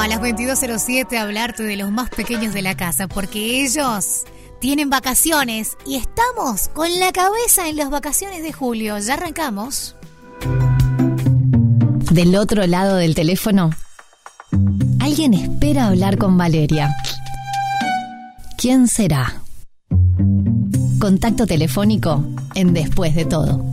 a las 22.07 a hablarte de los más pequeños de la casa, porque ellos tienen vacaciones y estamos con la cabeza en las vacaciones de julio. Ya arrancamos. Del otro lado del teléfono, alguien espera hablar con Valeria. ¿Quién será? Contacto telefónico en Después de todo.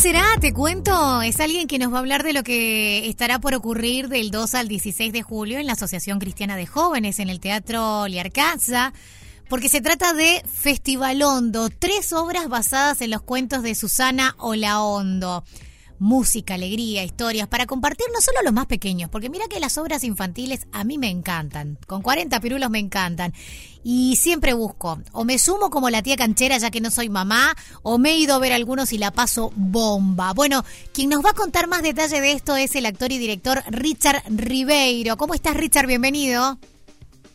¿Quién será? Te cuento, es alguien que nos va a hablar de lo que estará por ocurrir del 2 al 16 de julio en la Asociación Cristiana de Jóvenes en el Teatro Liarcaza, porque se trata de Festivalondo, tres obras basadas en los cuentos de Susana Olaondo música, alegría, historias, para compartir no solo los más pequeños, porque mira que las obras infantiles a mí me encantan, con 40 pirulos me encantan, y siempre busco, o me sumo como la tía canchera ya que no soy mamá, o me he ido a ver algunos y la paso bomba. Bueno, quien nos va a contar más detalle de esto es el actor y director Richard Ribeiro. ¿Cómo estás Richard? Bienvenido.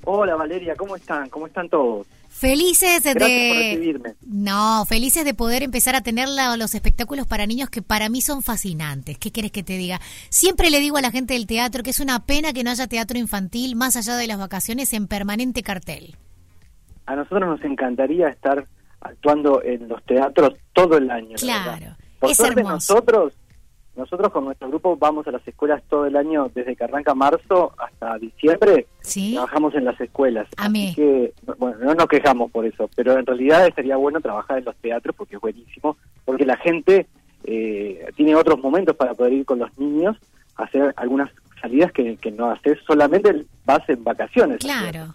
Hola Valeria, ¿cómo están? ¿Cómo están todos? Felices de... Recibirme. No, felices de poder empezar a tener los espectáculos para niños que para mí son fascinantes. ¿Qué quieres que te diga? Siempre le digo a la gente del teatro que es una pena que no haya teatro infantil más allá de las vacaciones en permanente cartel. A nosotros nos encantaría estar actuando en los teatros todo el año. Claro. Por es suerte hermoso. nosotros nosotros con nuestro grupo vamos a las escuelas todo el año, desde que arranca marzo hasta diciembre. ¿Sí? Trabajamos en las escuelas. Amé. Así que, bueno, no nos quejamos por eso, pero en realidad estaría bueno trabajar en los teatros porque es buenísimo, porque la gente eh, tiene otros momentos para poder ir con los niños a hacer algunas salidas que, que no haces solamente vas en vacaciones. Claro.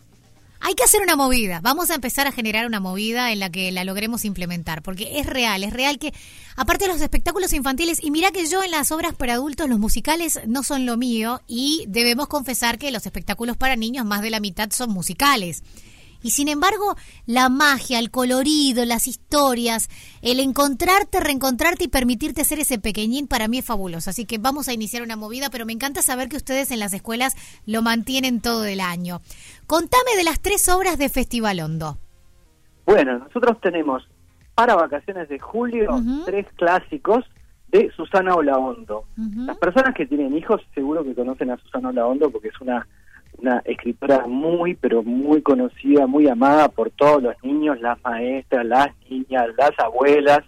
Hay que hacer una movida. Vamos a empezar a generar una movida en la que la logremos implementar, porque es real, es real que, aparte de los espectáculos infantiles, y mira que yo en las obras para adultos, los musicales no son lo mío, y debemos confesar que los espectáculos para niños, más de la mitad son musicales. Y sin embargo, la magia, el colorido, las historias, el encontrarte, reencontrarte y permitirte ser ese pequeñín para mí es fabuloso. Así que vamos a iniciar una movida, pero me encanta saber que ustedes en las escuelas lo mantienen todo el año. Contame de las tres obras de Festival Hondo. Bueno, nosotros tenemos para vacaciones de julio tres clásicos de Susana Olaondo. Ujú. Las personas que tienen hijos seguro que conocen a Susana Olaondo porque es una, una escritora muy, pero muy conocida, muy amada por todos los niños, las maestras, las niñas, las abuelas.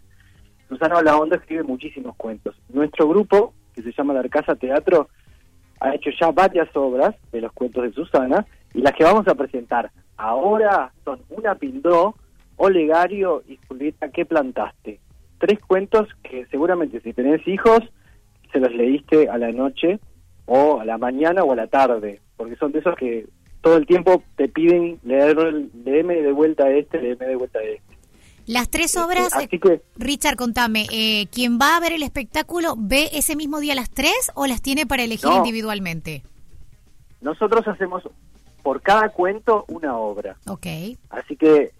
Susana Olaondo escribe muchísimos cuentos. Nuestro grupo, que se llama La Arcasa Teatro, ha hecho ya varias obras de los cuentos de Susana y las que vamos a presentar ahora son Una Pindó, Olegario y Julieta, ¿qué plantaste? Tres cuentos que seguramente si tenés hijos se los leíste a la noche o a la mañana o a la tarde, porque son de esos que todo el tiempo te piden leer, leeme de vuelta este, leeme de vuelta este. Las tres obras, Así que Richard, contame, eh, ¿quién va a ver el espectáculo ve ese mismo día las tres o las tiene para elegir No. individualmente? nosotros hacemos por cada cuento una obra. Ok. Así que,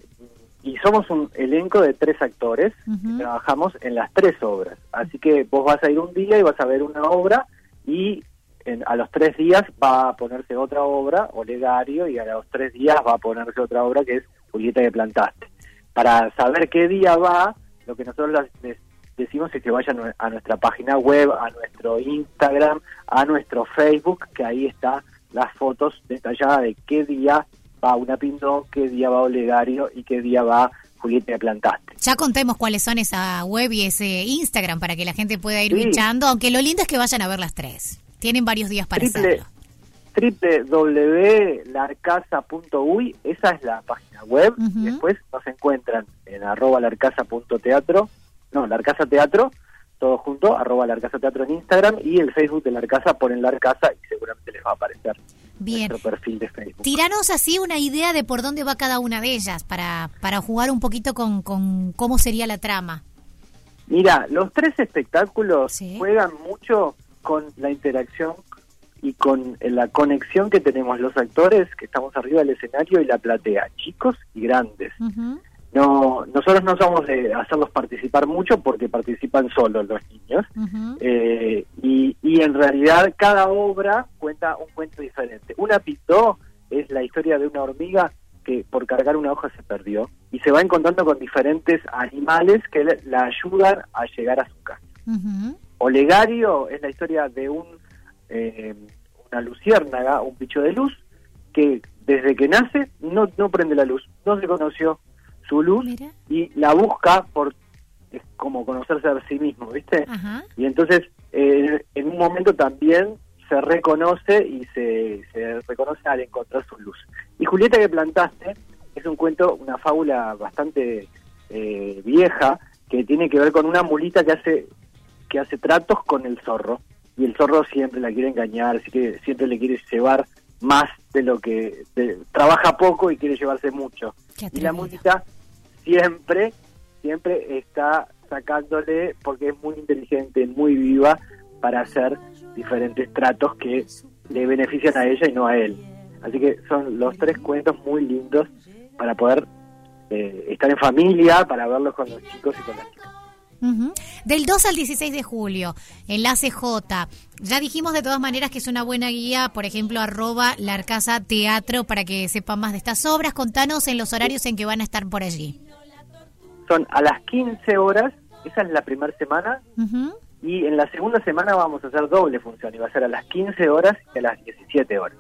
y somos un elenco de tres actores Ujú. y trabajamos en las tres obras. Así que vos vas a ir un día y vas a ver una obra y en- a los tres días va a ponerse otra obra, Olegario, y a los tres días va a ponerse otra obra que es Julieta que plantaste. Para saber qué día va, lo que nosotros les decimos es que vayan a nue- a nuestra página web, a nuestro Instagram, a nuestro Facebook, que ahí está las fotos detalladas de qué día va una Pindó, qué día va Olegario y qué día va Julieta que plantaste. Ya contemos cuáles son esa web y ese Instagram para que la gente pueda ir Sí. bichando, aunque lo lindo es que vayan a ver las tres. Tienen varios días para Triple- hacerlo. www.larcasa.uy, esa es la página web, y después nos encuentran en arroba larcasa.teatro, no, larcasa teatro, todo junto, arroba larcasa teatro en Instagram, y el Facebook de Larcasa, ponen Larcasa y seguramente les va a aparecer Bien. nuestro perfil de Facebook. Tiranos así una idea de por dónde va cada una de ellas para, para jugar un poquito con, con cómo sería la trama. Mira, los tres espectáculos Sí. juegan mucho con la interacción y con la conexión que tenemos los actores que estamos arriba del escenario y la platea, chicos y grandes. No, nosotros no somos de hacerlos participar mucho porque participan solos los niños. Eh, y, y en realidad cada obra cuenta un cuento diferente. Una pitó es la historia de una hormiga que por cargar una hoja se perdió y se va encontrando con diferentes animales que la ayudan a llegar a su casa. Olegario es la historia de un eh, una luciérnaga, un bicho de luz, que desde que nace no, no prende la luz, no se conoció su luz y la busca por es como conocerse a sí mismo, ¿viste? Y entonces eh, en un momento también se reconoce y se, se reconoce al encontrar su luz. Y Julieta que plantaste es un cuento, una fábula bastante eh, vieja que tiene que ver con una mulita que hace que hace tratos con el zorro y el zorro siempre la quiere engañar, así que siempre le quiere llevar más de lo que trabaja poco y quiere llevarse mucho. Y la música siempre, siempre está sacándole, porque es muy inteligente, muy viva, para hacer diferentes tratos que le benefician a ella y no a él. Así que son los tres cuentos muy lindos para poder eh, estar en familia, para verlos con los chicos y con las chicas. Del 2 al 16 de julio, en la CJ. Ya dijimos de todas maneras que es una buena guía, por ejemplo, arroba la Arcasa Teatro para que sepan más de estas obras. Contanos en los horarios en que van a estar por allí. Son a las 15 horas, esa es la primera semana, y en la segunda semana vamos a hacer doble función, y va a ser a las 15 horas y a las 17 horas.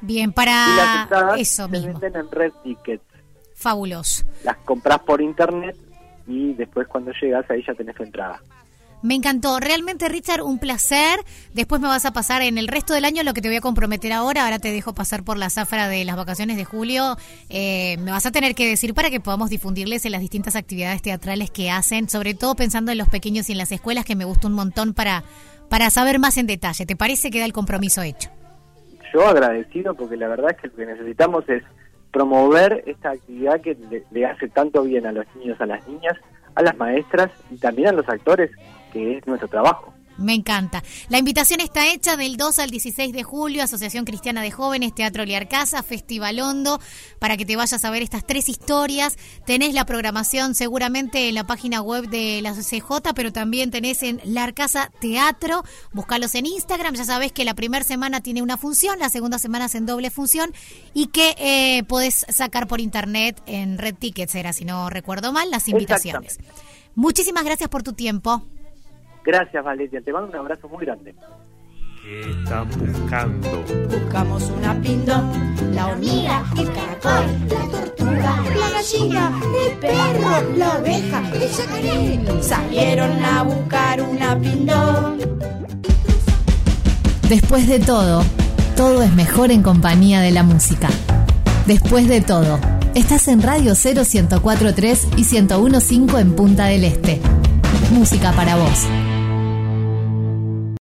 Bien, para eso se venden en Red Tickets. Fabuloso. Las compras por internet y después cuando llegas ahí ya tenés tu entrada. Me encantó. Realmente, Richard, un placer. Después me vas a pasar en el resto del año lo que te voy a comprometer ahora. Ahora te dejo pasar por la zafra de las vacaciones de julio. Eh, me vas a tener que decir para que podamos difundirles en las distintas actividades teatrales que hacen, sobre todo pensando en los pequeños y en las escuelas, que me gusta un montón para, para saber más en detalle. ¿Te parece que da el compromiso hecho? Yo agradecido porque la verdad es que lo que necesitamos es promover esta actividad que le, hace tanto bien a los niños, a las niñas, a las maestras y también a los actores, que es nuestro trabajo. Me encanta. La invitación está hecha del 2 al 16 de julio, Asociación Cristiana de Jóvenes, Teatro Liarcasa, Festival Hondo, para que te vayas a ver estas tres historias. Tenés la programación seguramente en la página web de la CJ, pero también tenés en Liarcasa Teatro. Búscalos en Instagram. Ya sabés que la primera semana tiene una función, la segunda semana es en doble función y que eh, podés sacar por internet en Red Tickets, era si no recuerdo mal, las invitaciones. Muchísimas gracias por tu tiempo. Gracias, Valeria. Te mando un abrazo muy grande. ¿Qué están buscando? Buscamos una pindón, la hormiga, el caracol, la tortuga, la gallina, el perro, la oveja, el chacaré. Salieron a buscar una pindón. Después de todo, todo es mejor en compañía de la música. Después de todo, estás en Radio 0 y 1015 en Punta del Este. Música para vos.